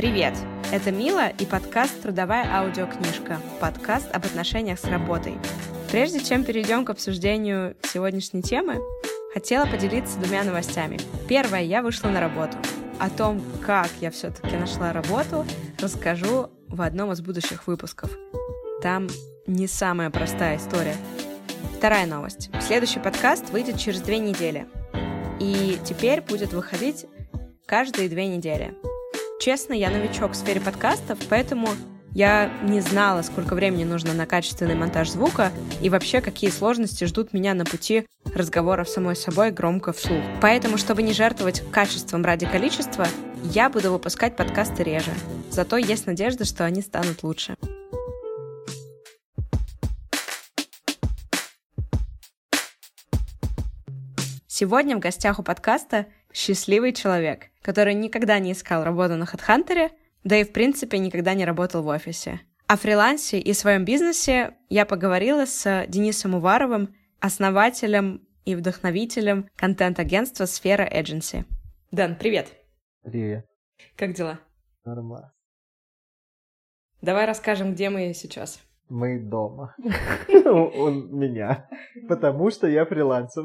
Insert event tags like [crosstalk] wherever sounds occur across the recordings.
Привет! Это Мила и подкаст «Трудовая аудиокнижка» — подкаст об отношениях с работой. Прежде чем перейдем к обсуждению сегодняшней темы, хотела поделиться двумя новостями. Первое, я вышла на работу. О том, как я все-таки нашла работу, расскажу в одном из будущих выпусков. Там не самая простая история. Вторая новость. Следующий подкаст выйдет через две недели. И теперь будет выходить каждые две недели. Честно, я новичок в сфере подкастов, поэтому я не знала, сколько времени нужно на качественный монтаж звука и вообще какие сложности ждут меня на пути разговоров самой собой громко вслух. Поэтому, чтобы не жертвовать качеством ради количества, я буду выпускать подкасты реже. Зато есть надежда, что они станут лучше. Сегодня в гостях у подкаста счастливый человек, который никогда не искал работу на HeadHunter, да и в принципе никогда не работал в офисе. О фрилансе и своем бизнесе я поговорила с Денисом Уваровым, основателем и вдохновителем контент-агентства «Сфера Agency». Дэн, привет! Привет. Как дела? Нормально. Давай расскажем, где мы сейчас. Мы дома. [laughs] Он меня. Потому что я фрилансер.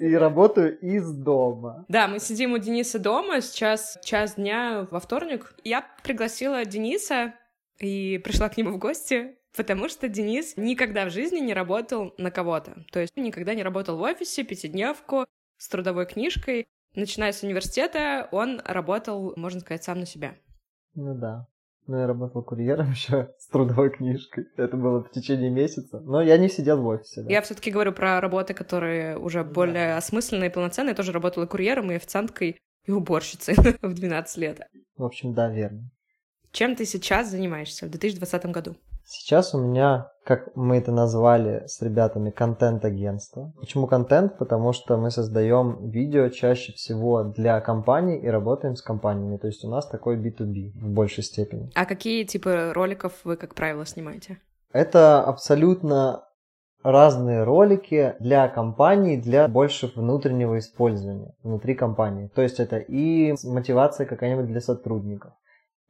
И работаю из дома. Да, мы сидим у Дениса дома, сейчас час дня во вторник. Я пригласила Дениса и пришла к нему в гости, потому что Денис никогда в жизни не работал на кого-то. То есть никогда не работал в офисе, пятидневку, с трудовой книжкой. Начиная с университета, он работал, можно сказать, сам на себя. Ну да. Ну, я работал курьером [laughs] еще с трудовой книжкой. Это было в течение месяца. Но я не сидел в офисе. Да. Я все-таки говорю про работы, которые уже более да. осмысленные и полноценные. Я тоже работала курьером и официанткой, и уборщицей [laughs] в 12 лет. В общем, да, верно. Чем ты сейчас занимаешься в 2020 году? Сейчас у меня, как мы это назвали с ребятами, контент-агентство. Почему контент? Потому что мы создаем видео чаще всего для компаний и работаем с компаниями. То есть у нас такой B2B в большей степени. А какие типы роликов вы, как правило, снимаете? Это абсолютно разные ролики для компаний, для больше внутреннего использования внутри компании. То есть это и мотивация какая-нибудь для сотрудников,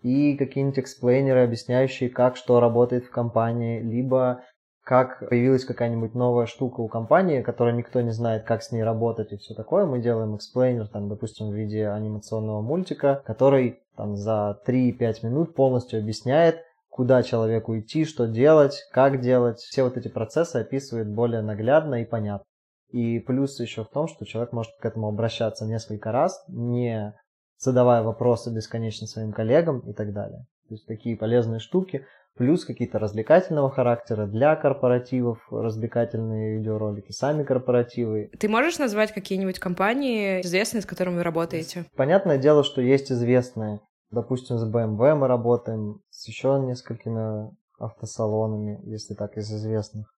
и какие-нибудь explainer ы, объясняющие, как что работает в компании, либо как появилась какая-нибудь новая штука у компании, которая никто не знает, как с ней работать и все такое. Мы делаем explainer, там, допустим, в виде анимационного мультика, который там за 3-5 минут полностью объясняет, куда человеку идти, что делать, как делать. Все вот эти процессы описывает более наглядно и понятно. И плюс еще в том, что человек может к этому обращаться несколько раз, не задавая вопросы бесконечно своим коллегам и так далее. То есть такие полезные штуки, плюс какие-то развлекательного характера для корпоративов, развлекательные видеоролики, сами корпоративы. Ты можешь назвать какие-нибудь компании известные, с которыми вы работаете? Понятное дело, что есть известные. Допустим, с BMW мы работаем, с еще несколькими автосалонами, если так из известных.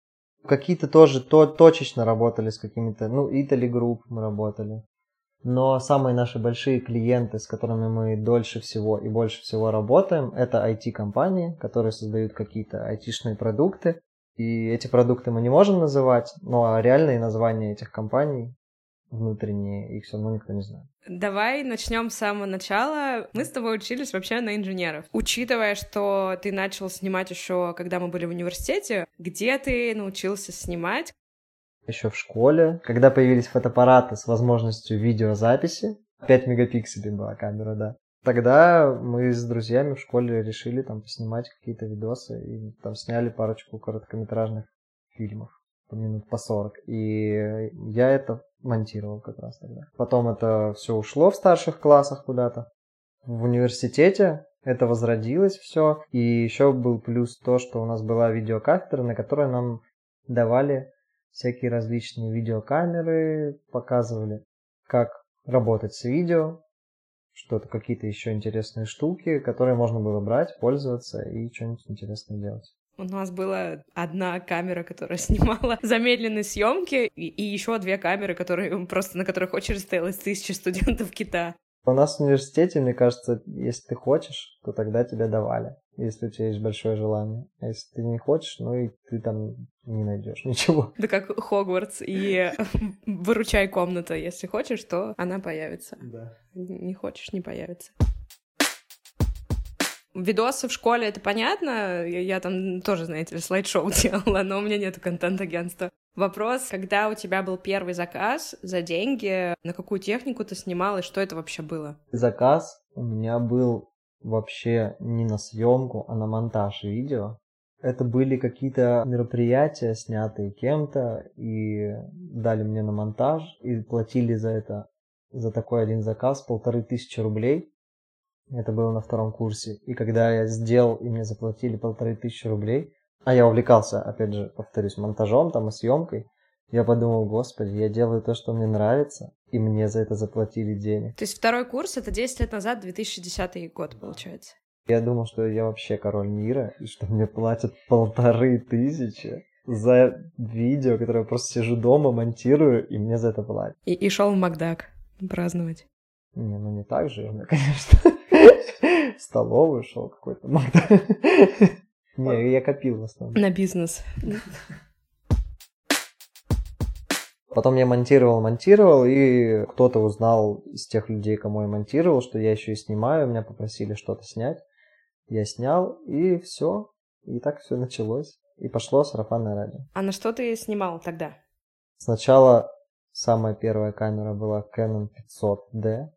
Какие-то тоже то, точечно работали с какими-то, ну, Italy Group мы работали. Но самые наши большие клиенты, с которыми мы дольше всего и больше всего работаем, это IT-компании, которые создают какие-то IT-шные продукты. И эти продукты мы не можем называть, но реальные названия этих компаний внутренние, их все равно никто не знает. Давай начнем с самого начала. Мы с тобой учились вообще на инженеров. Учитывая, что ты начал снимать еще, когда мы были в университете, где ты научился снимать? Еще в школе, когда появились фотоаппараты с возможностью видеозаписи. 5 мегапикселей была камера, да. Тогда мы с друзьями в школе решили там поснимать какие-то видосы и там сняли парочку короткометражных фильмов по минут по 40. И я это монтировал как раз тогда. Потом это все ушло в старших классах куда-то. В университете это возродилось все. И еще был плюс то, что у нас была видеокафедра, на которой нам давали всякие различные видеокамеры, показывали, как работать с видео, что-то, какие-то еще интересные штуки, которые можно было брать, пользоваться и что-нибудь интересное делать. У нас была одна камера, которая [laughs] снимала замедленные съемки, и, и еще две камеры, которые просто на которых очередь стояла из тысячи студентов [laughs] Кита. У нас в университете, мне кажется, если ты хочешь, то тогда тебе давали, если у тебя есть большое желание. А если ты не хочешь, ну и ты там не найдешь ничего. Да как Хогвартс и [laughs] выручай комната. Если хочешь, то она появится. Да. Не хочешь, не появится. Видосы в школе, это понятно, я, я там тоже, знаете ли, слайд-шоу [laughs] делала, но у меня нету контент-агентства. Вопрос, когда у тебя был первый заказ за деньги, на какую технику ты снимал и что это вообще было? Заказ у меня был вообще не на съемку, а на монтаж видео. Это были какие-то мероприятия, снятые кем-то, и дали мне на монтаж, и платили за это, за такой один заказ полторы тысячи рублей. Это было на втором курсе. И когда я сделал, и мне заплатили полторы тысячи рублей, а я увлекался, опять же, повторюсь, монтажом там и съемкой, я подумал, господи, я делаю то, что мне нравится, и мне за это заплатили денег. То есть второй курс — это 10 лет назад, 2010 год, получается? Я думал, что я вообще король мира, и что мне платят полторы тысячи за видео, которое я просто сижу дома, монтирую, и мне за это платят. И, и шел в Макдак праздновать. Не, ну не так же, я, [laughs] конечно. В столовую шел какой-то Макдак. [laughs] Не, я копил в основном. На бизнес. Потом я монтировал, монтировал, и кто-то узнал из тех людей, кому я монтировал, что я еще и снимаю, меня попросили что-то снять. Я снял, и все. И так все началось. И пошло сарафанное радио. А на что ты снимал тогда? Сначала самая первая камера была Canon 500D.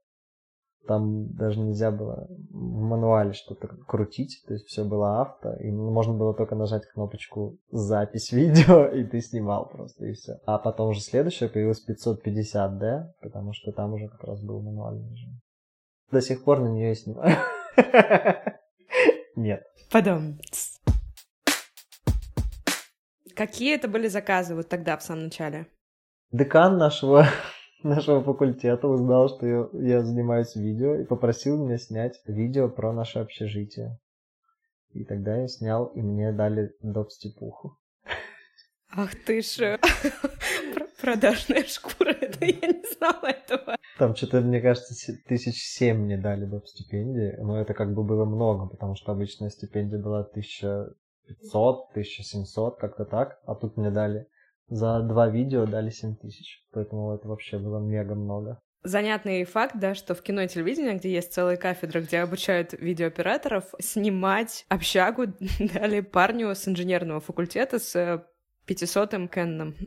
Там даже нельзя было в мануале что-то крутить, то есть все было авто, и можно было только нажать кнопочку «Запись видео», [laughs] и ты снимал просто, и все. А потом уже следующая появилась 550D, потому что там уже как раз был мануальный режим. До сих пор на нее и снимаю. [laughs] Нет. Потом. Какие это были заказы вот тогда, в самом начале? Декан нашего нашего факультета узнал, что я, я занимаюсь видео и попросил меня снять видео про наше общежитие. И тогда я снял, и мне дали доп-степуху. Ах ты ж, [laughs] продажная шкура, [laughs] это я не знала этого. Там что-то, мне кажется, тысяч семь мне дали доп-стипендии, но это как бы было много, потому что обычная стипендия была 1500, 1700, как-то так, а тут мне дали за два видео дали 7 тысяч. Поэтому это вообще было мега много. Занятный факт, да, что в кино и телевидении, где есть целая кафедра, где обучают видеооператоров, снимать общагу [laughs] дали парню с инженерного факультета с 500-м Кэнном. [laughs]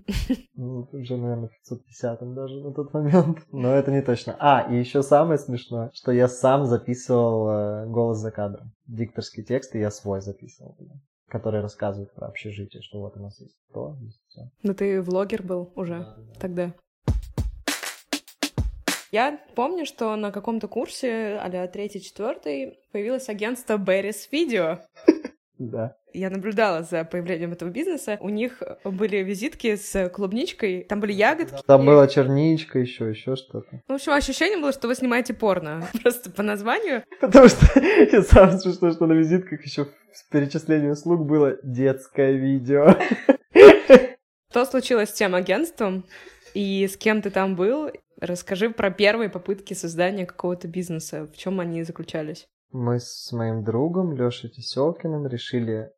Ну, уже, наверное, 550-м даже на тот момент. Но это не точно. А, и еще самое смешное, что я сам записывал э, голос за кадром. Дикторский текст, и я свой записывал который рассказывает про общежитие, что вот у нас есть то, есть все. Ну ты влогер был уже да, да. тогда. Я помню, что на каком-то курсе, а третий-четвертый, появилось агентство Беррис Видео. Да. Я наблюдала за появлением этого бизнеса. У них были визитки с клубничкой, там были ягодки. Там была черничка еще, еще что-то. Ну, в общем, ощущение было, что вы снимаете порно. [laughs] Просто по названию. Потому что я сам смешно, что на визитках еще с перечислением услуг было детское видео. Что случилось с тем агентством? И с кем ты там был? Расскажи про первые попытки создания какого-то бизнеса. В чем они заключались? Мы с моим другом Лешей Теселкиным решили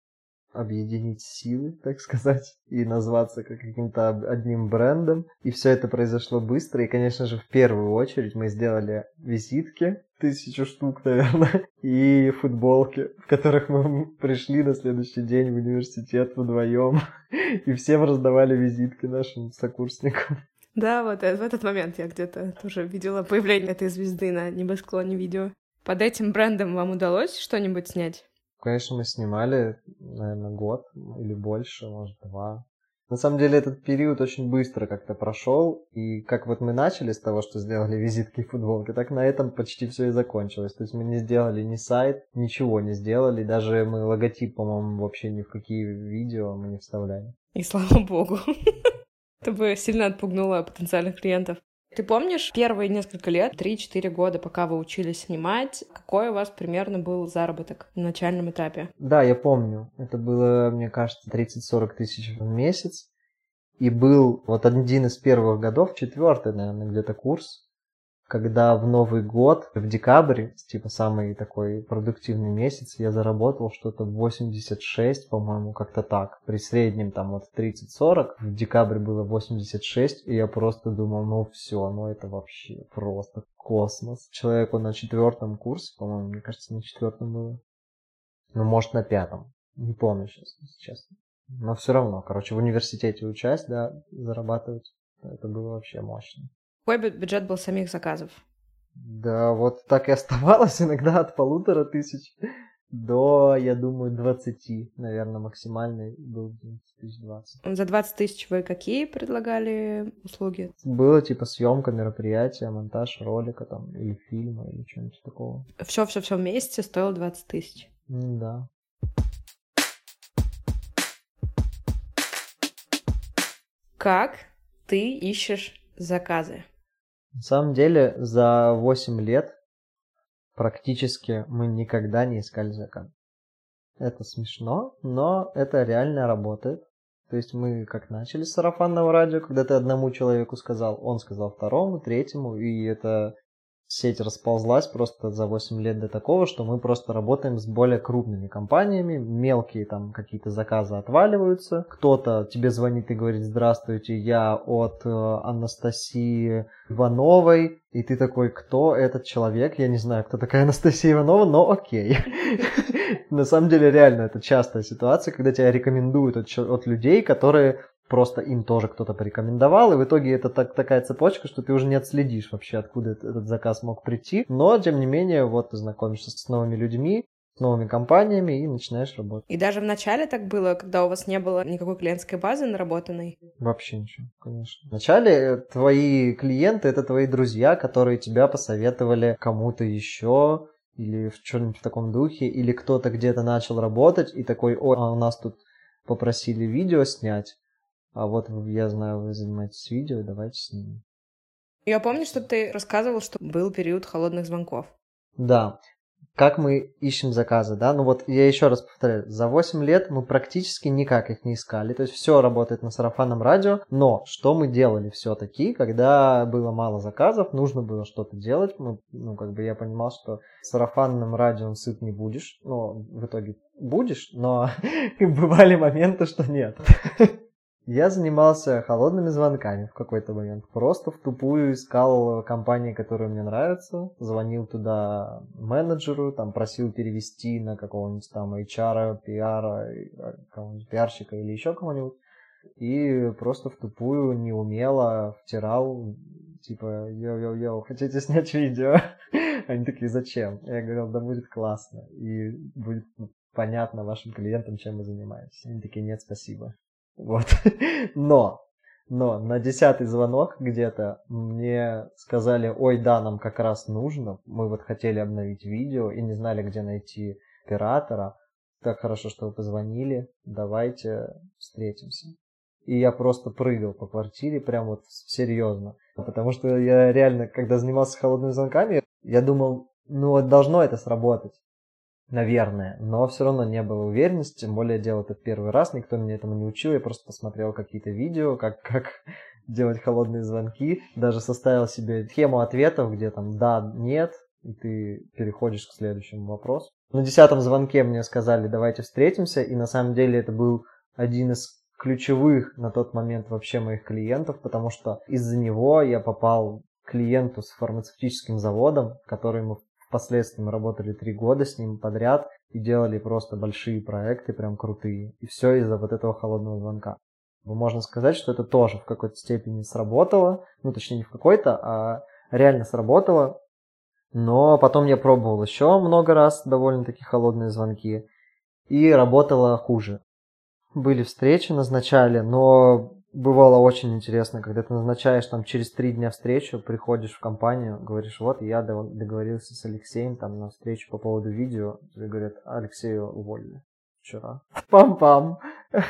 объединить силы, [laughs] так сказать, и назваться как каким-то одним брендом. И все это произошло быстро. И, конечно же, в первую очередь мы сделали визитки, тысячу штук, [laughs] наверное, и футболки, в которых мы пришли на следующий день в университет вдвоем. [laughs] И всем раздавали визитки нашим сокурсникам. Да, вот э, в этот момент я где-то тоже видела появление этой звезды на небосклоне видео. Под этим брендом вам удалось что-нибудь снять? Конечно, мы снимали, наверное, год или больше, может, два. На самом деле этот период очень быстро как-то прошел, и как вот мы начали с того, что сделали визитки и футболки, так на этом почти все и закончилось. То есть мы не сделали ни сайт, ничего не сделали, даже мы логотип, по-моему, вообще ни в какие видео мы не вставляли. И слава богу. [laughs] Это бы сильно отпугнуло потенциальных клиентов. Ты помнишь первые несколько лет, 3-4 года, пока вы учились снимать, какой у вас примерно был заработок на начальном этапе? Да, я помню. Это было, мне кажется, 30-40 тысяч в месяц. И был вот один из первых годов, четвертый, наверное, где-то курс, когда в Новый год, в декабре, типа самый такой продуктивный месяц, я заработал что-то 86, по-моему, как-то так. При среднем там вот 30-40, в декабре было 86, и я просто думал, ну все, ну это вообще просто космос. Человеку на четвертом курсе, по-моему, мне кажется, на четвертом было, Ну, может, на пятом. Не помню сейчас, если честно. Но все равно, короче, в университете учась, да, зарабатывать, это было вообще мощно. Какой бюджет был самих заказов? Да, вот так и оставалось [laughs] иногда от полутора тысяч до, я думаю, 20, наверное, максимальный был тысяч 20. За 20 тысяч вы какие предлагали услуги? Было типа съемка мероприятия, монтаж ролика там, или фильма, или чего-нибудь такого. Все-все-все вместе стоило 20 тысяч? Да. Как ты ищешь заказы? На самом деле, за 8 лет практически мы никогда не искали заказ. Это смешно, но это реально работает. То есть мы как начали с сарафанного радио, когда ты одному человеку сказал, он сказал второму, третьему, и это сеть расползлась просто за 8 лет до такого, что мы просто работаем с более крупными компаниями, мелкие там какие-то заказы отваливаются, кто-то тебе звонит и говорит, здравствуйте, я от э, Анастасии Ивановой, и ты такой, кто этот человек? Я не знаю, кто такая [laughs] Анастасия Иванова, но окей. [laughs] На самом деле, реально, это частая ситуация, когда тебя рекомендуют от людей, которые просто им тоже кто-то порекомендовал, и в итоге это так, такая цепочка, что ты уже не отследишь вообще, откуда этот заказ мог прийти. Но, тем не менее, вот ты знакомишься с новыми людьми, с новыми компаниями и начинаешь работать. И даже в начале так было, когда у вас не было никакой клиентской базы наработанной? Вообще ничего, конечно. Вначале твои клиенты — это твои друзья, которые тебя посоветовали кому-то еще, или в чем-нибудь в таком духе, или кто-то где-то начал работать и такой, ой, а у нас тут попросили видео снять, а вот я знаю, вы занимаетесь видео, давайте снимем. Я помню, что ты рассказывал, что был период холодных звонков. Да. Как мы ищем заказы, да? Ну вот я еще раз повторяю, за 8 лет мы практически никак их не искали. То есть все работает на сарафанном радио, но что мы делали все-таки, когда было мало заказов, нужно было что-то делать. Мы, ну, как бы я понимал, что сарафанным радио сыт не будешь. Ну, в итоге будешь, но [laughs] бывали моменты, что нет. [laughs] Я занимался холодными звонками в какой-то момент. Просто в тупую искал компании, которые мне нравятся. Звонил туда менеджеру, там просил перевести на какого-нибудь там HR, PR, какого-нибудь пиарщика или еще кого-нибудь. И просто в тупую неумело втирал, типа, йоу-йоу-йоу, хотите снять видео? [laughs] Они такие, зачем? Я говорил, да будет классно. И будет понятно вашим клиентам, чем мы занимаемся. Они такие, нет, спасибо. Вот. [laughs] Но, но на десятый звонок где-то мне сказали, ой, да, нам как раз нужно. Мы вот хотели обновить видео и не знали, где найти оператора. Так хорошо, что вы позвонили. Давайте встретимся. И я просто прыгал по квартире, прям вот серьезно. Потому что я реально, когда занимался холодными звонками, я думал, ну вот должно это сработать наверное, но все равно не было уверенности, тем более делал это первый раз, никто меня этому не учил, я просто посмотрел какие-то видео, как, [laughs] как делать холодные звонки, даже составил себе схему ответов, где там да, нет, и ты переходишь к следующему вопросу. На десятом звонке мне сказали, давайте встретимся, и на самом деле это был один из ключевых на тот момент вообще моих клиентов, потому что из-за него я попал клиенту с фармацевтическим заводом, который мы Впоследствии мы работали три года с ним подряд и делали просто большие проекты, прям крутые. И все из-за вот этого холодного звонка. Можно сказать, что это тоже в какой-то степени сработало. Ну, точнее, не в какой-то, а реально сработало. Но потом я пробовал еще много раз довольно-таки холодные звонки. И работало хуже. Были встречи, назначали, но бывало очень интересно, когда ты назначаешь там через три дня встречу, приходишь в компанию, говоришь, вот я договорился с Алексеем там на встречу по поводу видео, тебе говорят, Алексею уволили вчера. Пам-пам. [laughs]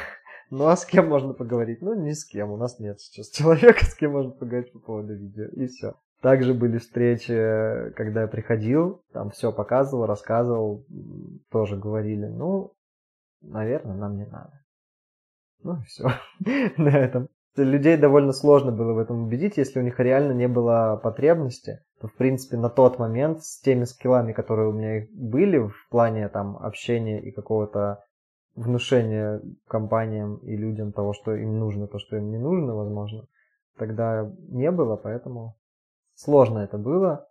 Ну а с кем можно поговорить? Ну ни с кем, у нас нет сейчас [laughs] человека, с кем можно поговорить по поводу видео, и все. Также были встречи, когда я приходил, там все показывал, рассказывал, тоже говорили, ну, наверное, нам не надо. Ну все [laughs] на этом. Людей довольно сложно было в этом убедить, если у них реально не было потребности. То, в принципе, на тот момент с теми скиллами, которые у меня были в плане там общения и какого-то внушения компаниям и людям того, что им нужно, то, что им не нужно, возможно, тогда не было, поэтому сложно это было,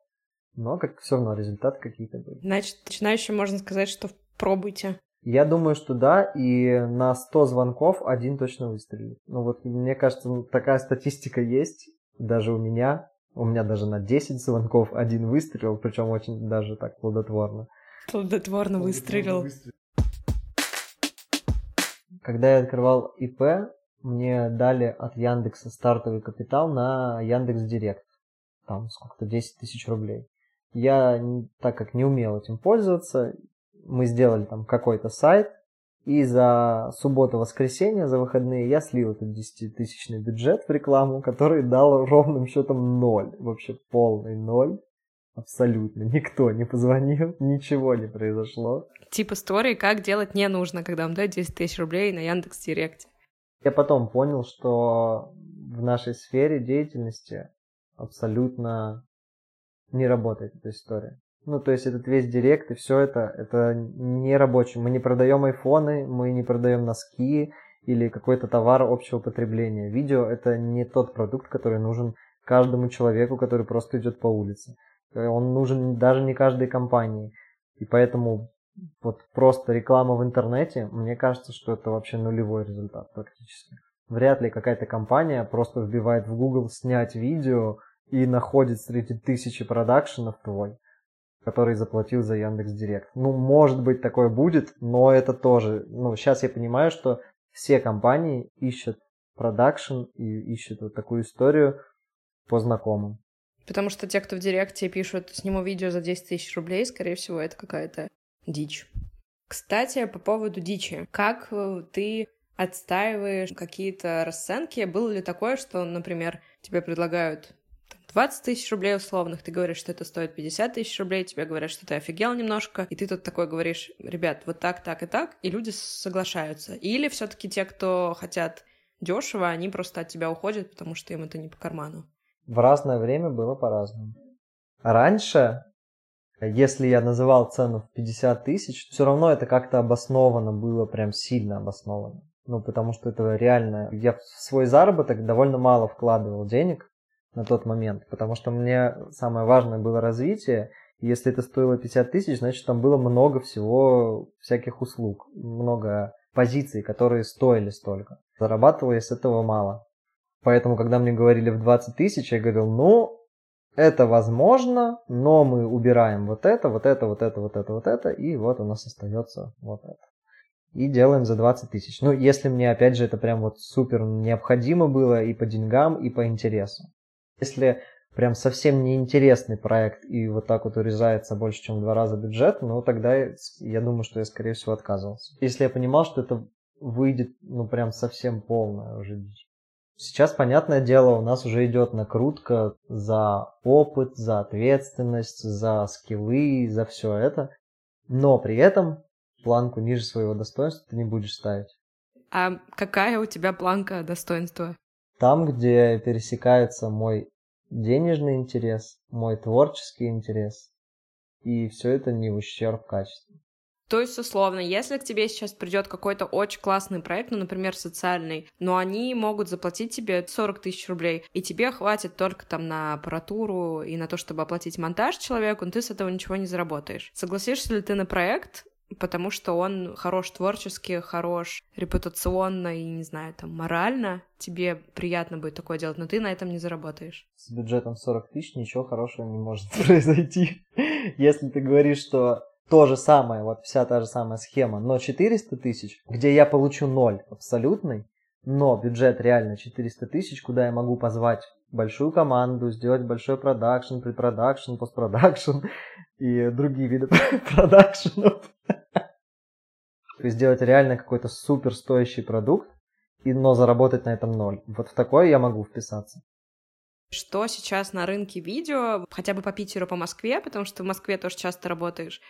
но как все равно результаты какие-то были. Значит, начинающим можно сказать, что Пробуйте. Я думаю, что да, и на 100 звонков один точно выстрелит. Ну вот, мне кажется, такая статистика есть, даже у меня. У меня даже на 10 звонков один выстрелил, причем очень даже так плодотворно. Плодотворно выстрелил. Когда я открывал ИП, мне дали от Яндекса стартовый капитал на Яндекс Директ. Там сколько-то 10 тысяч рублей. Я, так как не умел этим пользоваться, мы сделали там какой-то сайт, и за субботу-воскресенье, за выходные, я слил этот 10-тысячный бюджет в рекламу, который дал ровным счетом ноль. Вообще полный ноль. Абсолютно. Никто не позвонил, [laughs] ничего не произошло. Типа истории, как делать не нужно, когда вам дают 10 тысяч рублей на Яндекс Директе. Я потом понял, что в нашей сфере деятельности абсолютно не работает эта история. Ну, то есть этот весь директ и все это, это не рабочий. Мы не продаем айфоны, мы не продаем носки или какой-то товар общего потребления. Видео это не тот продукт, который нужен каждому человеку, который просто идет по улице. Он нужен даже не каждой компании. И поэтому вот просто реклама в интернете, мне кажется, что это вообще нулевой результат практически. Вряд ли какая-то компания просто вбивает в Google снять видео и находит среди тысячи продакшенов твой который заплатил за Яндекс Директ. Ну, может быть, такое будет, но это тоже... Ну, сейчас я понимаю, что все компании ищут продакшн и ищут вот такую историю по знакомым. Потому что те, кто в Директе пишут «сниму видео за 10 тысяч рублей», скорее всего, это какая-то дичь. Кстати, по поводу дичи. Как э, ты отстаиваешь какие-то расценки? Было ли такое, что, например, тебе предлагают 20 тысяч рублей условных, ты говоришь, что это стоит 50 тысяч рублей, тебе говорят, что ты офигел немножко, и ты тут такой говоришь, ребят, вот так, так и так, и люди соглашаются. Или все таки те, кто хотят дешево, они просто от тебя уходят, потому что им это не по карману. В разное время было по-разному. Раньше, если я называл цену в 50 тысяч, все равно это как-то обосновано было, прям сильно обосновано. Ну, потому что это реально... Я в свой заработок довольно мало вкладывал денег, на тот момент, потому что мне самое важное было развитие, если это стоило 50 тысяч, значит там было много всего, всяких услуг, много позиций, которые стоили столько. Зарабатывал я с этого мало. Поэтому, когда мне говорили в 20 тысяч, я говорил, ну, это возможно, но мы убираем вот это, вот это, вот это, вот это, вот это, и вот у нас остается вот это. И делаем за 20 тысяч. Ну, если мне, опять же, это прям вот супер необходимо было и по деньгам, и по интересу. Если прям совсем неинтересный проект и вот так вот урезается больше, чем в два раза бюджет, ну тогда я думаю, что я, скорее всего, отказывался. Если я понимал, что это выйдет, ну прям совсем полная уже дичь. Сейчас, понятное дело, у нас уже идет накрутка за опыт, за ответственность, за скиллы, за все это. Но при этом планку ниже своего достоинства ты не будешь ставить. А какая у тебя планка достоинства? Там, где пересекается мой денежный интерес, мой творческий интерес, и все это не в ущерб качеству. То есть, условно, если к тебе сейчас придет какой-то очень классный проект, ну, например, социальный, но они могут заплатить тебе 40 тысяч рублей, и тебе хватит только там на аппаратуру и на то, чтобы оплатить монтаж человеку, но ты с этого ничего не заработаешь. Согласишься ли ты на проект, потому что он хорош творчески, хорош репутационно и, не знаю, там, морально, тебе приятно будет такое делать, но ты на этом не заработаешь. С бюджетом 40 тысяч ничего хорошего не может [laughs] произойти. Если ты говоришь, что то же самое, вот вся та же самая схема, но 400 тысяч, где я получу ноль абсолютный, но бюджет реально 400 тысяч, куда я могу позвать большую команду, сделать большой продакшн, препродакшн, постпродакшн [laughs] и другие виды [laughs] продакшенов. То есть сделать реально какой-то супер стоящий продукт, и, но заработать на этом ноль. Вот в такое я могу вписаться. Что сейчас на рынке видео, хотя бы по Питеру, по Москве, потому что в Москве тоже часто работаешь,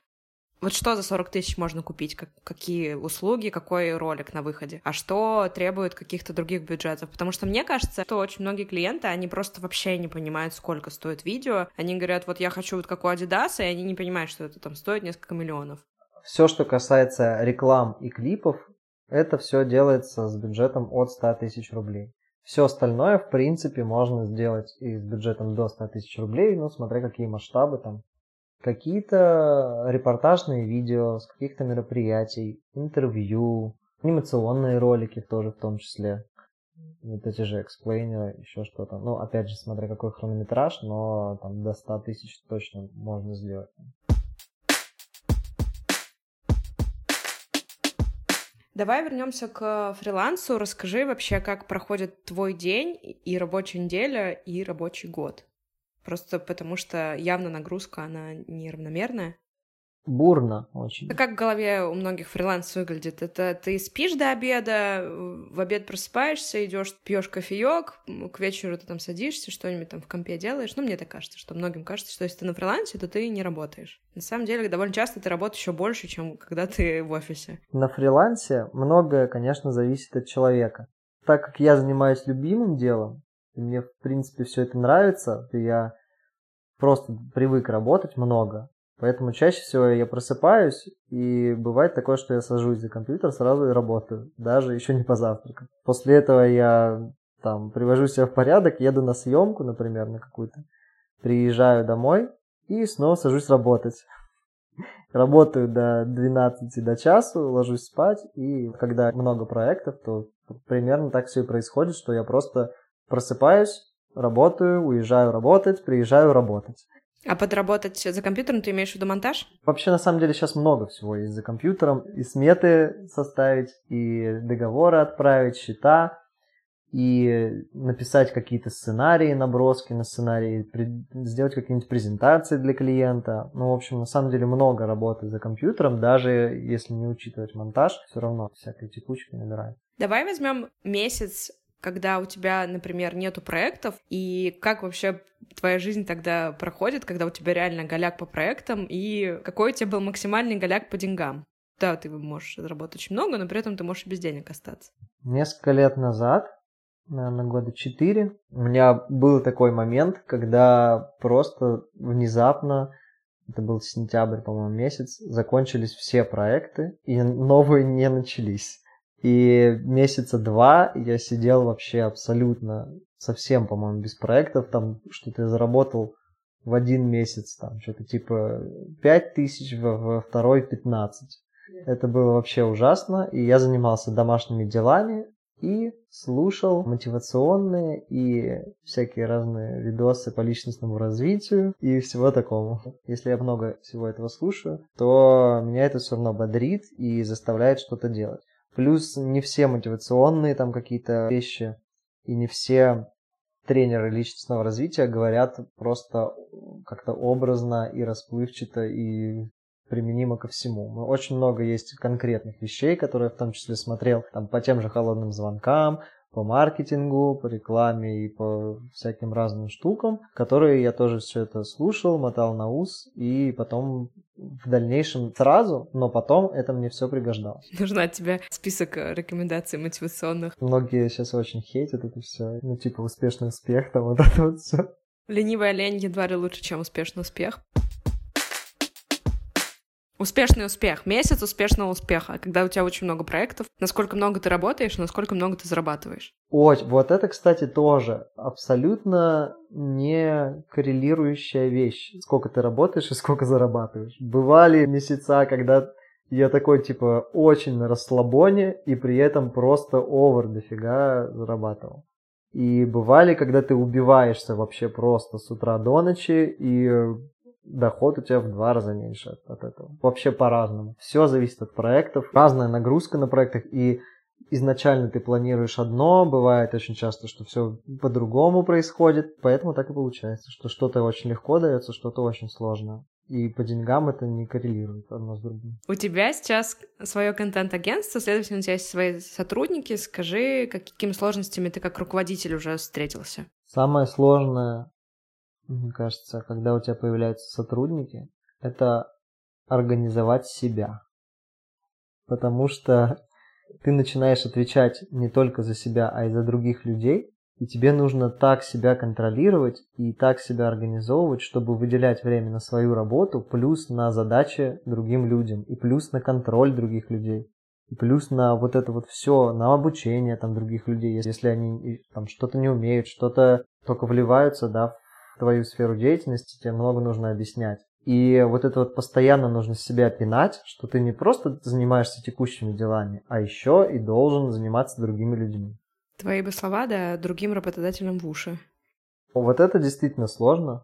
вот что за 40 тысяч можно купить? Как, какие услуги, какой ролик на выходе? А что требует каких-то других бюджетов? Потому что мне кажется, что очень многие клиенты, они просто вообще не понимают, сколько стоит видео. Они говорят, вот я хочу вот как у Adidas, и они не понимают, что это там стоит несколько миллионов. Все, что касается реклам и клипов, это все делается с бюджетом от 100 тысяч рублей. Все остальное, в принципе, можно сделать и с бюджетом до 100 тысяч рублей, ну, смотря какие масштабы там, какие-то репортажные видео с каких-то мероприятий, интервью, анимационные ролики тоже в том числе. Вот эти же эксплейнеры, еще что-то. Ну, опять же, смотря какой хронометраж, но там до 100 тысяч точно можно сделать. Давай вернемся к фрилансу. Расскажи вообще, как проходит твой день и рабочая неделя, и рабочий год. Просто потому что явно нагрузка, она неравномерная. Бурно очень. А как в голове у многих фриланс выглядит? Это ты спишь до обеда, в обед просыпаешься, идешь, пьешь кофеек, к вечеру ты там садишься, что-нибудь там в компе делаешь. Ну, мне так кажется, что многим кажется, что если ты на фрилансе, то ты не работаешь. На самом деле, довольно часто ты работаешь еще больше, чем когда ты в офисе. На фрилансе многое, конечно, зависит от человека. Так как я занимаюсь любимым делом, и мне, в принципе, все это нравится, то я просто привык работать много. Поэтому чаще всего я просыпаюсь, и бывает такое, что я сажусь за компьютер сразу и работаю, даже еще не позавтракав. После этого я там привожу себя в порядок, еду на съемку, например, на какую-то, приезжаю домой и снова сажусь работать. [laughs] Работаю до 12 до часу, ложусь спать, и когда много проектов, то примерно так все и происходит, что я просто просыпаюсь, работаю, уезжаю работать, приезжаю работать. А подработать за компьютером ты имеешь в виду монтаж? Вообще, на самом деле, сейчас много всего есть за компьютером. И сметы составить, и договоры отправить, счета, и написать какие-то сценарии, наброски на сценарии, сделать какие-нибудь презентации для клиента. Ну, в общем, на самом деле много работы за компьютером, даже если не учитывать монтаж, все равно всякой текучки набирает. Давай возьмем месяц когда у тебя, например, нету проектов, и как вообще твоя жизнь тогда проходит, когда у тебя реально голяк по проектам, и какой у тебя был максимальный голяк по деньгам? Да, ты можешь заработать очень много, но при этом ты можешь без денег остаться. Несколько лет назад, наверное, года четыре, у меня был такой момент, когда просто внезапно это был сентябрь, по-моему, месяц, закончились все проекты, и новые не начались. И месяца два я сидел вообще абсолютно совсем, по-моему, без проектов. Там что-то я заработал в один месяц, там что-то типа 5 тысяч, во, второй 15. Это было вообще ужасно. И я занимался домашними делами и слушал мотивационные и всякие разные видосы по личностному развитию и всего такому. Если я много всего этого слушаю, то меня это все равно бодрит и заставляет что-то делать. Плюс не все мотивационные там какие-то вещи и не все тренеры личностного развития говорят просто как-то образно и расплывчато и применимо ко всему. Очень много есть конкретных вещей, которые я в том числе смотрел там, по тем же холодным звонкам, по маркетингу, по рекламе и по всяким разным штукам, которые я тоже все это слушал, мотал на ус, и потом в дальнейшем сразу, но потом это мне все пригождалось. Нужна от тебя список э, рекомендаций мотивационных. Многие сейчас очень хейтят это все, ну типа успешный успех, там вот это вот все. Ленивая лень едва ли лучше, чем успешный успех. Успешный успех, месяц успешного успеха, когда у тебя очень много проектов, насколько много ты работаешь, насколько много ты зарабатываешь. Ой, вот это, кстати, тоже абсолютно не коррелирующая вещь, сколько ты работаешь и сколько зарабатываешь. Бывали месяца, когда я такой, типа, очень на расслабоне и при этом просто овер дофига зарабатывал. И бывали, когда ты убиваешься вообще просто с утра до ночи и доход у тебя в два раза меньше от этого. Вообще по-разному. Все зависит от проектов. Разная нагрузка на проектах. И изначально ты планируешь одно, бывает очень часто, что все по-другому происходит. Поэтому так и получается, что что-то очень легко дается, что-то очень сложно. И по деньгам это не коррелирует одно с другим. У тебя сейчас свое контент-агентство, следовательно, у тебя есть свои сотрудники. Скажи, какими сложностями ты как руководитель уже встретился? Самое сложное мне кажется, когда у тебя появляются сотрудники, это организовать себя. Потому что [laughs] ты начинаешь отвечать не только за себя, а и за других людей, и тебе нужно так себя контролировать и так себя организовывать, чтобы выделять время на свою работу, плюс на задачи другим людям, и плюс на контроль других людей, и плюс на вот это вот все, на обучение там других людей, если они там что-то не умеют, что-то только вливаются, да, твою сферу деятельности, тебе много нужно объяснять. И вот это вот постоянно нужно себя пинать, что ты не просто занимаешься текущими делами, а еще и должен заниматься другими людьми. Твои бы слова, да, другим работодателям в уши. Вот это действительно сложно.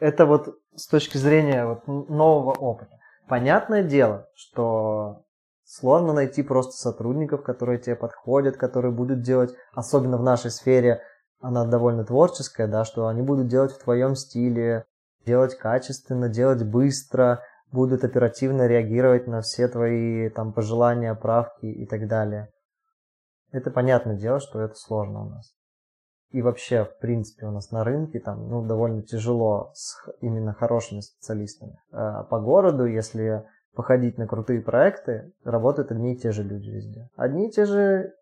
Это вот с точки зрения вот нового опыта. Понятное дело, что сложно найти просто сотрудников, которые тебе подходят, которые будут делать, особенно в нашей сфере, она довольно творческая, да, что они будут делать в твоем стиле, делать качественно, делать быстро, будут оперативно реагировать на все твои там пожелания, правки и так далее. Это понятное дело, что это сложно у нас. И вообще, в принципе, у нас на рынке там ну, довольно тяжело с именно хорошими специалистами. А по городу, если походить на крутые проекты, работают одни и те же люди везде. Одни и те же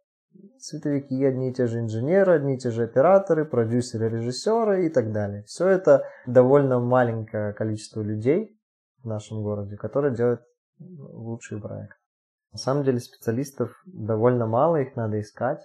цветовики, одни и те же инженеры, одни и те же операторы, продюсеры, режиссеры и так далее. Все это довольно маленькое количество людей в нашем городе, которые делают лучший проект. На самом деле специалистов довольно мало, их надо искать.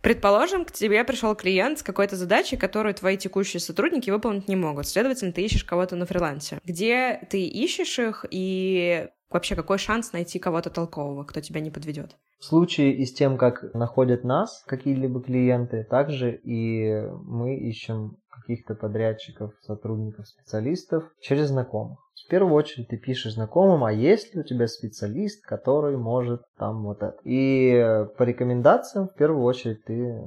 Предположим, к тебе пришел клиент с какой-то задачей, которую твои текущие сотрудники выполнить не могут. Следовательно, ты ищешь кого-то на фрилансе. Где ты ищешь их и вообще какой шанс найти кого-то толкового, кто тебя не подведет? В случае и с тем, как находят нас какие-либо клиенты, также и мы ищем каких-то подрядчиков, сотрудников, специалистов через знакомых. В первую очередь ты пишешь знакомым, а есть ли у тебя специалист, который может там вот это. И по рекомендациям в первую очередь ты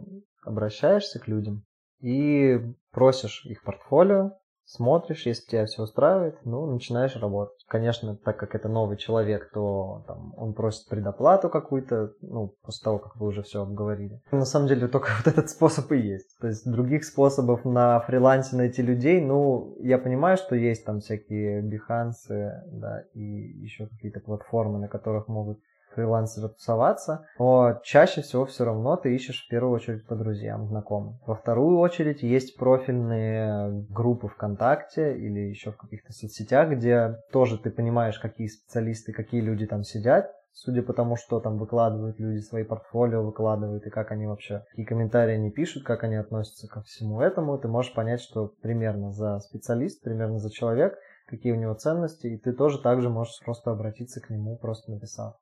обращаешься к людям и просишь их портфолио, смотришь, если тебя все устраивает, ну, начинаешь работать. Конечно, так как это новый человек, то там, он просит предоплату какую-то, ну, после того, как вы уже все обговорили. На самом деле, только [laughs] вот этот способ и есть. То есть, других способов на фрилансе найти людей, ну, я понимаю, что есть там всякие бихансы, да, и еще какие-то платформы, на которых могут фрилансера тусоваться, но чаще всего все равно ты ищешь в первую очередь по друзьям, знакомым. Во вторую очередь есть профильные группы ВКонтакте или еще в каких-то соцсетях, где тоже ты понимаешь, какие специалисты, какие люди там сидят, судя по тому, что там выкладывают люди, свои портфолио выкладывают, и как они вообще, какие комментарии они пишут, как они относятся ко всему этому, ты можешь понять, что примерно за специалист, примерно за человек, какие у него ценности, и ты тоже также можешь просто обратиться к нему, просто написав.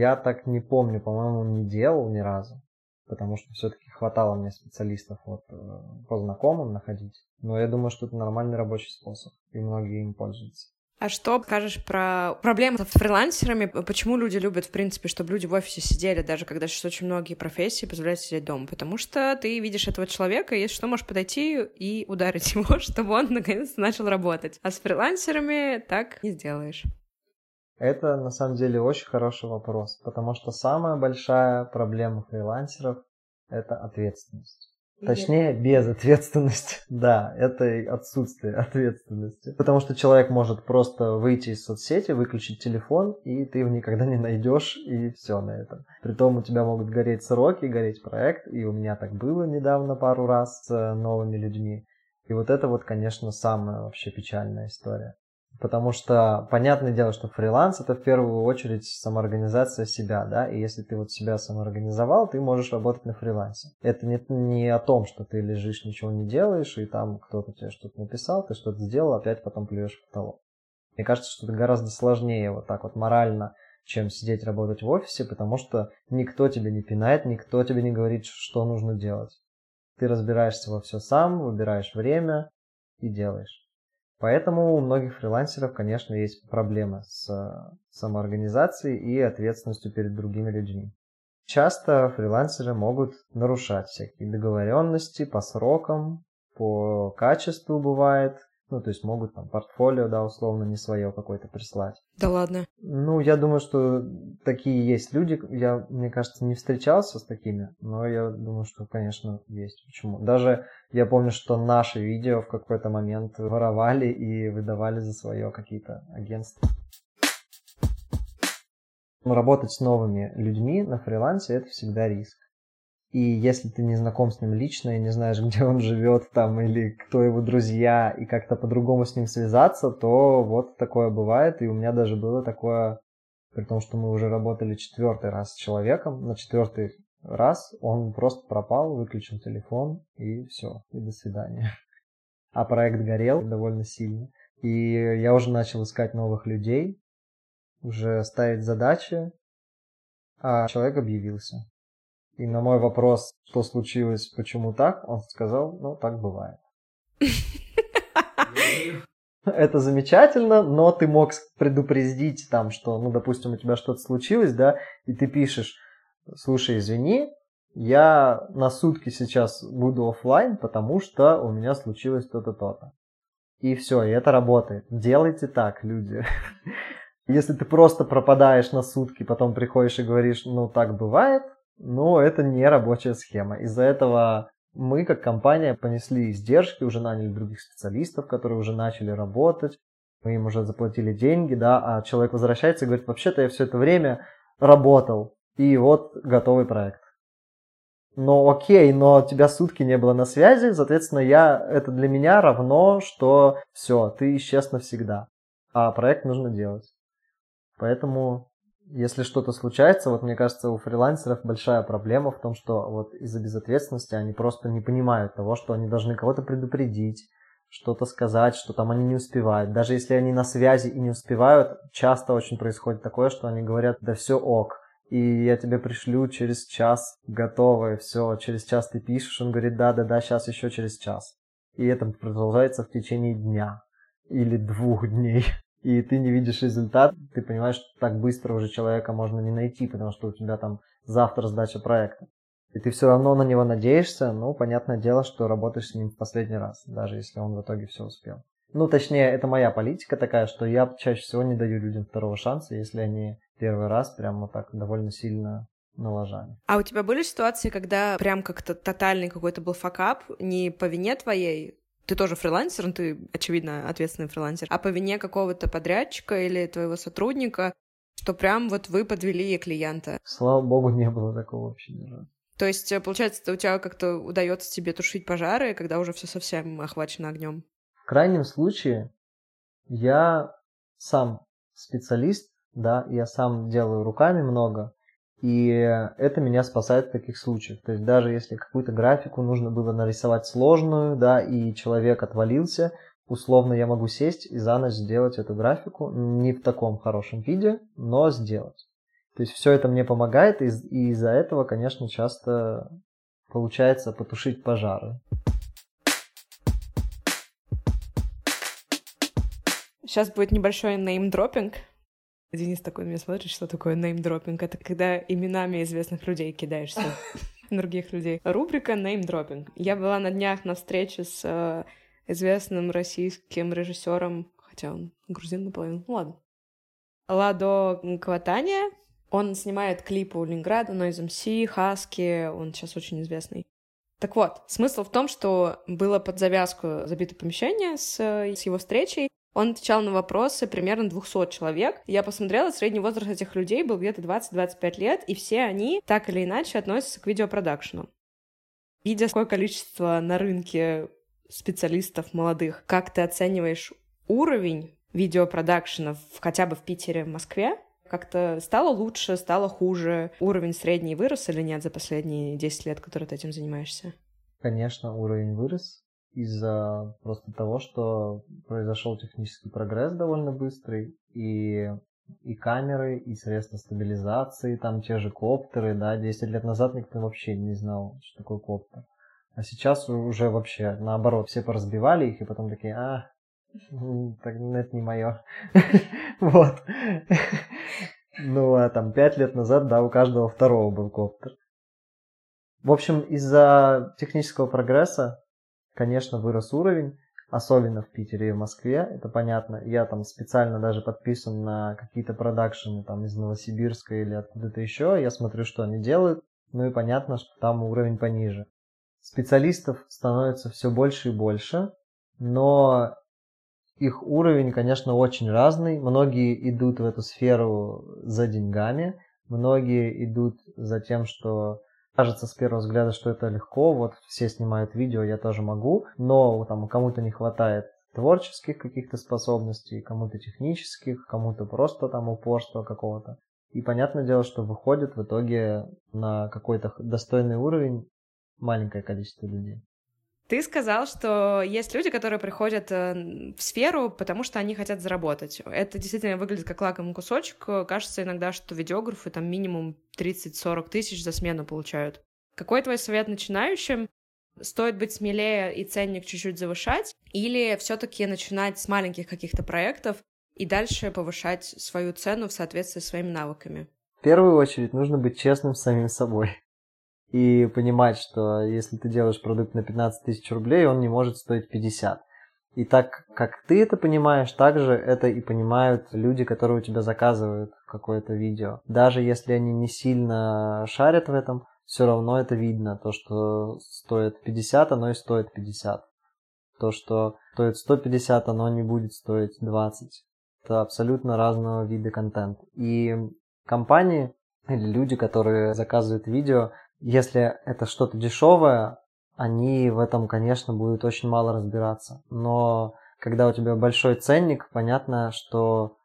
Я так не помню, по-моему, не делал ни разу, потому что все-таки хватало мне специалистов вот э, по знакомым находить. Но я думаю, что это нормальный рабочий способ, и многие им пользуются. А что скажешь про проблемы с фрилансерами? Почему люди любят, в принципе, чтобы люди в офисе сидели, даже когда сейчас очень многие профессии позволяют сидеть дома? Потому что ты видишь этого человека, и если что, можешь подойти и ударить [laughs] его, чтобы он наконец-то начал работать. А с фрилансерами так не сделаешь. Это на самом деле очень хороший вопрос, потому что самая большая проблема фрилансеров – это ответственность. Точнее, безответственность. [laughs] Да, это отсутствие [laughs] ответственности. Потому что человек может просто выйти из соцсети, выключить телефон, и ты его никогда не найдешь, и все на этом. Притом у тебя могут гореть сроки, гореть проект, и у меня так было недавно пару раз с новыми людьми. И вот это вот, конечно, самая вообще печальная история. Потому что понятное дело, что фриланс это в первую очередь самоорганизация себя, да, и если ты вот себя самоорганизовал, ты можешь работать на фрилансе. Это не, не о том, что ты лежишь, ничего не делаешь, и там кто-то тебе что-то написал, ты что-то сделал, опять потом плюешь в потолок. Мне кажется, что это гораздо сложнее вот так вот морально, чем сидеть работать в офисе, потому что никто тебе не пинает, никто тебе не говорит, что нужно делать. Ты разбираешься во все сам, выбираешь время и делаешь. Поэтому у многих фрилансеров, конечно, есть проблемы с э, самоорганизацией и ответственностью перед другими людьми. Часто фрилансеры могут нарушать всякие договоренности по срокам, по качеству бывает, ну, то есть могут там портфолио, да, условно, не свое какое-то прислать. Да ладно. Ну, я думаю, что такие есть люди. Я, мне кажется, не встречался с такими, но я думаю, что, конечно, есть. Почему? Даже я помню, что наши видео в какой-то момент воровали и выдавали за свое какие-то агентства. Работать с новыми людьми на фрилансе – это всегда риск. И если ты не знаком с ним лично и не знаешь, [laughs] где он живет там или кто его друзья, и как-то по-другому с ним связаться, то вот такое бывает. И у меня даже было такое, при том, что мы уже работали четвертый раз с человеком, на четвертый раз, он просто пропал, выключил телефон, и все, и до свидания. [laughs] А проект горел довольно сильно. И я уже начал искать новых людей, уже ставить задачи, а человек объявился. И на мой вопрос, что случилось, почему так, он сказал, ну, так бывает. [laughs] Это замечательно, но ты мог предупредить там, что, ну, допустим, у тебя что-то случилось, да, и ты пишешь, слушай, извини, я на сутки сейчас буду офлайн, потому что у меня случилось то-то, то-то. И все, и это работает. Делайте так, люди. [laughs] Если ты просто пропадаешь на сутки, потом приходишь и говоришь, ну так бывает, ну это не рабочая схема. Из-за этого мы, как компания, понесли издержки, уже наняли других специалистов, которые уже начали работать, мы им уже заплатили деньги, да, а человек возвращается и говорит, вообще-то я все это время работал, и вот готовый проект. Но окей, но тебя сутки не было на связи, соответственно, я, это для меня равно, что все, ты исчез навсегда. А проект нужно делать. Поэтому, если что-то случается, вот мне кажется, у фрилансеров большая проблема в том, что вот из-за безответственности они просто не понимают того, что они должны кого-то предупредить, что-то сказать, что там они не успевают. Даже если они на связи и не успевают, часто очень происходит такое, что они говорят, да все ок, и я тебе пришлю через час готовое, все, через час ты пишешь, он говорит, да-да-да, сейчас еще через час. И это продолжается в течение дня или двух дней. И ты не видишь результат, ты понимаешь, что так быстро уже человека можно не найти, потому что у тебя там завтра сдача проекта. И ты все равно на него надеешься, ну, понятное дело, что работаешь с ним в последний раз, даже если он в итоге все успел. Ну, точнее, это моя политика такая, что я чаще всего не даю людям второго шанса, если они первый раз прямо так довольно сильно налажали. А у тебя были ситуации, когда прям как-то тотальный какой-то был факап, не по вине твоей, ты тоже фрилансер, ну, ты, очевидно, ответственный фрилансер, а по вине какого-то подрядчика или твоего сотрудника, что прям вот вы подвели клиента? Слава богу, не было такого вообще ни разу. То есть, э, получается, у тебя как-то удается тебе тушить пожары, когда уже все совсем охвачено огнем? В крайнем случае, я сам специалист, да, я сам делаю руками много, и это меня спасает в таких случаях. То есть даже если какую-то графику нужно было нарисовать сложную, да, и человек отвалился, условно я могу сесть и за ночь сделать эту графику, не в таком хорошем виде, но сделать. То есть все это мне помогает, и, из-за этого, конечно, часто получается потушить пожары. Сейчас будет небольшой неймдропинг. Денис такой на меня смотрит, что такое неймдропинг. Это когда именами известных людей кидаешься [laughs] других людей. Рубрика неймдропинг. Я была на днях на встрече с э, известным российским режиссером, хотя он грузин наполовину, ну ладно. Ладо Кватания. Он снимает клипы у Ленинграда, Noise MC, Хаски, он сейчас очень известный. Так вот, смысл в том, что было под завязку забито помещение с, с его встречей, он отвечал на вопросы примерно 200 человек. Я посмотрела, средний возраст этих людей был где-то 20-25 лет, и все они так или иначе относятся к видеопродакшену. Видя, какое количество на рынке специалистов молодых, как ты оцениваешь уровень видеопродакшена хотя бы в Питере, в Москве? Как-то стало лучше, стало хуже? Уровень средний вырос или нет за последние 10 лет, которые ты этим занимаешься? Конечно, уровень вырос из-за просто того, что произошел технический прогресс довольно быстрый, и, и камеры, и средства стабилизации, там те же коптеры, да, 10 лет назад никто вообще не знал, что такое коптер. А сейчас уже вообще наоборот, все поразбивали их, и потом такие, а, так, ну, это не мое. [laughs] Вот. Ну, а там пять лет назад, да, у каждого второго был коптер. В общем, из-за технического прогресса конечно, вырос уровень, особенно в Питере и в Москве, это понятно. Я там специально даже подписан на какие-то продакшены там из Новосибирска или откуда-то еще, я смотрю, что они делают, ну и понятно, что там уровень пониже. Специалистов становится все больше и больше, но их уровень, конечно, очень разный. Многие идут в эту сферу за деньгами, многие идут за тем, что Кажется с первого взгляда, что это легко, вот все снимают видео, я тоже могу, но там кому-то не хватает творческих каких-то способностей, кому-то технических, кому-то просто там упорства какого-то. И понятное дело, что выходит в итоге на какой-то достойный уровень маленькое количество людей. Ты сказал, что есть люди, которые приходят э, в сферу, потому что они хотят заработать. Это действительно выглядит как лакомый кусочек. Кажется иногда, что видеографы там минимум 30-40 тысяч за смену получают. Какой твой совет начинающим? Стоит быть смелее и ценник чуть-чуть завышать? Или все таки начинать с маленьких каких-то проектов и дальше повышать свою цену в соответствии с своими навыками? В первую очередь нужно быть честным с самим собой и понимать, что если ты делаешь продукт на 15 тысяч рублей, он не может стоить 50. И так как ты это понимаешь, так же это и понимают люди, которые у тебя заказывают какое-то видео. Даже если они не сильно шарят в этом, все равно это видно. То, что стоит 50, оно и стоит 50. То, что стоит 150, оно не будет стоить 20. Это абсолютно разного вида контент. И компании или люди, которые заказывают видео, если это что-то дешевое, они в этом, конечно, будут очень мало разбираться. Но когда у тебя большой ценник, понятно, что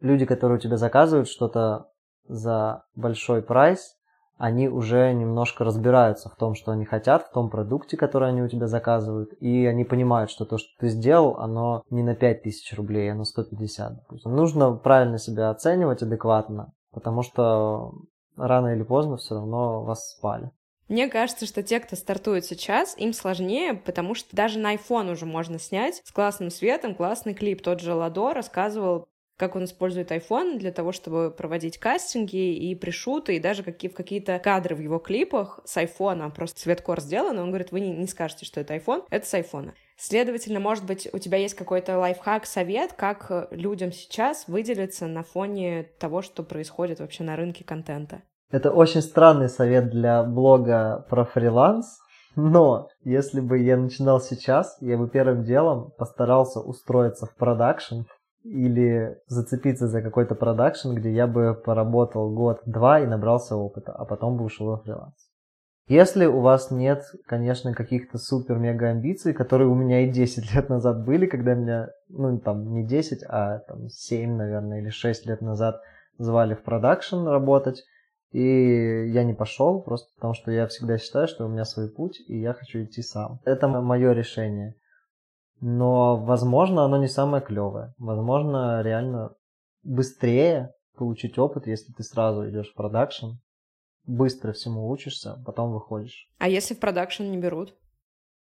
люди, которые у тебя заказывают что-то за большой прайс, они уже немножко разбираются в том, что они хотят, в том продукте, который они у тебя заказывают, и они понимают, что то, что ты сделал, оно не на 5000 рублей, а на 150, допустим. Нужно правильно себя оценивать адекватно, потому что рано или поздно все равно вас спали. Мне кажется, что те, кто стартует сейчас, им сложнее, потому что даже на iPhone уже можно снять с классным светом классный клип. Тот же Ладо рассказывал, как он использует iPhone для того, чтобы проводить кастинги и пришуты, и даже какие, в какие-то кадры в его клипах с iPhone, просто цветкор сделан, он говорит, вы не, не скажете, что это iPhone, это с iPhone. Следовательно, может быть, у тебя есть какой-то лайфхак, совет, как э, людям сейчас выделиться на фоне того, что происходит вообще на рынке контента? Это очень странный совет для блога про фриланс, но если бы я начинал сейчас, я бы первым делом постарался устроиться в продакшн или зацепиться за какой-то продакшн, где я бы поработал год-два и набрался опыта, а потом бы ушел во фриланс. Если у вас нет, конечно, каких-то супер-мега амбиций, которые у меня и 10 [laughs] лет назад были, когда меня, ну, там, не 10, а там 7, наверное, или 6 лет назад звали в продакшн работать, и я не пошел, просто потому что я всегда считаю, что у меня свой путь, и я хочу идти сам. Это мое решение. Но, возможно, оно не самое клевое. Возможно, реально быстрее получить опыт, если ты сразу идешь в продакшн, быстро всему учишься, потом выходишь. А если в продакшн не берут?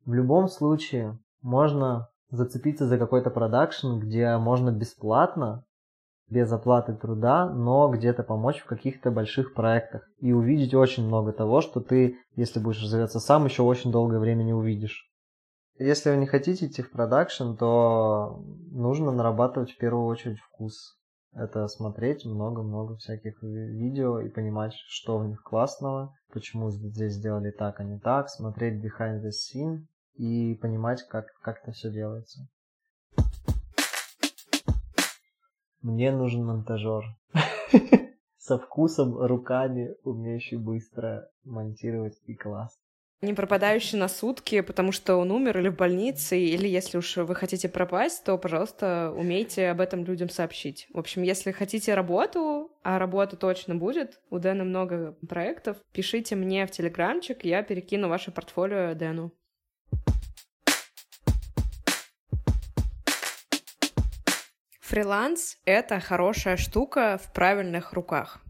В любом случае, можно зацепиться за какой-то продакшн, где можно бесплатно, без оплаты труда, но где-то помочь в каких-то больших проектах и увидеть очень много того, что ты, если будешь развиваться сам, еще очень долгое время не увидишь. Если вы не хотите идти в продакшн, то нужно нарабатывать в первую очередь вкус это смотреть много-много всяких видео и понимать, что в них классного, почему здесь сделали так, а не так, смотреть behind the scene и понимать, как, как это все делается. Мне нужен монтажер. [laughs] Со вкусом, руками, умеющий быстро монтировать и класс не пропадающий на сутки, потому что он умер или в больнице, или если уж вы хотите пропасть, то, пожалуйста, умейте об этом людям сообщить. В общем, если хотите работу, а работа точно будет, у Дэна много проектов, пишите мне в Телеграмчик, я перекину ваше портфолио Дэну. Фриланс — это хорошая штука в правильных руках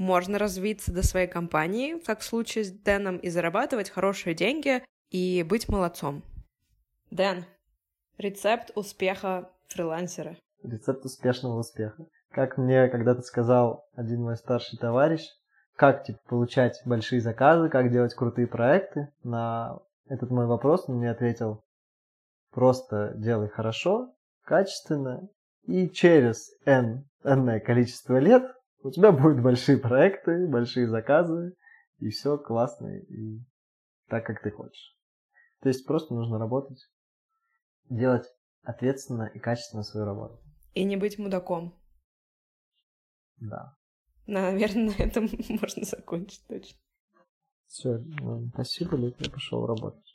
можно развиться до своей компании, как в случае с Дэном, и зарабатывать хорошие деньги и быть молодцом. Дэн, рецепт успеха фрилансера. Рецепт успешного успеха. Как мне когда-то сказал один мой старший товарищ, как типа, получать большие заказы, как делать крутые проекты, на этот мой вопрос он мне ответил, просто делай хорошо, качественно, и через N, n количество лет у тебя будут большие проекты, большие заказы, и все классно, и так, как ты хочешь. То есть просто нужно работать, делать ответственно и качественно свою работу. И не быть мудаком. Да. Наверное, на этом [laughs] можно закончить точно. Все, спасибо, Люк, я пошел работать.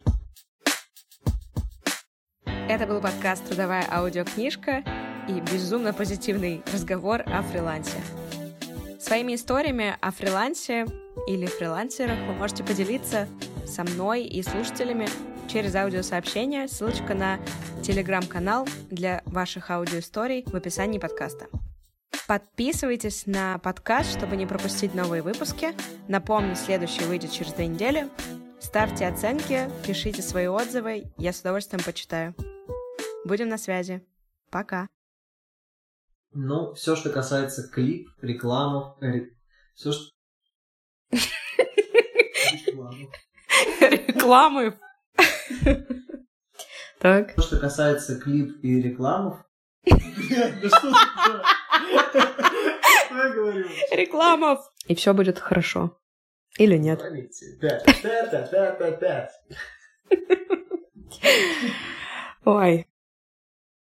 Это был подкаст «Трудовая аудиокнижка» и безумно позитивный разговор о фрилансе. Своими историями о фрилансе или фрилансерах вы можете поделиться со мной и слушателями через аудиосообщение. Ссылочка на телеграм-канал для ваших аудиоисторий в описании подкаста. Подписывайтесь на подкаст, чтобы не пропустить новые выпуски. Напомню, следующий выйдет через две недели. Ставьте оценки, пишите свои отзывы, я с удовольствием почитаю. Будем на связи. Пока. Ну, все, что касается клип, рекламов, ре... все, что... Рекламы. Так. Все, что касается клип и рекламов... Да что я говорю? Рекламов. И все будет хорошо. Или нет. Ой.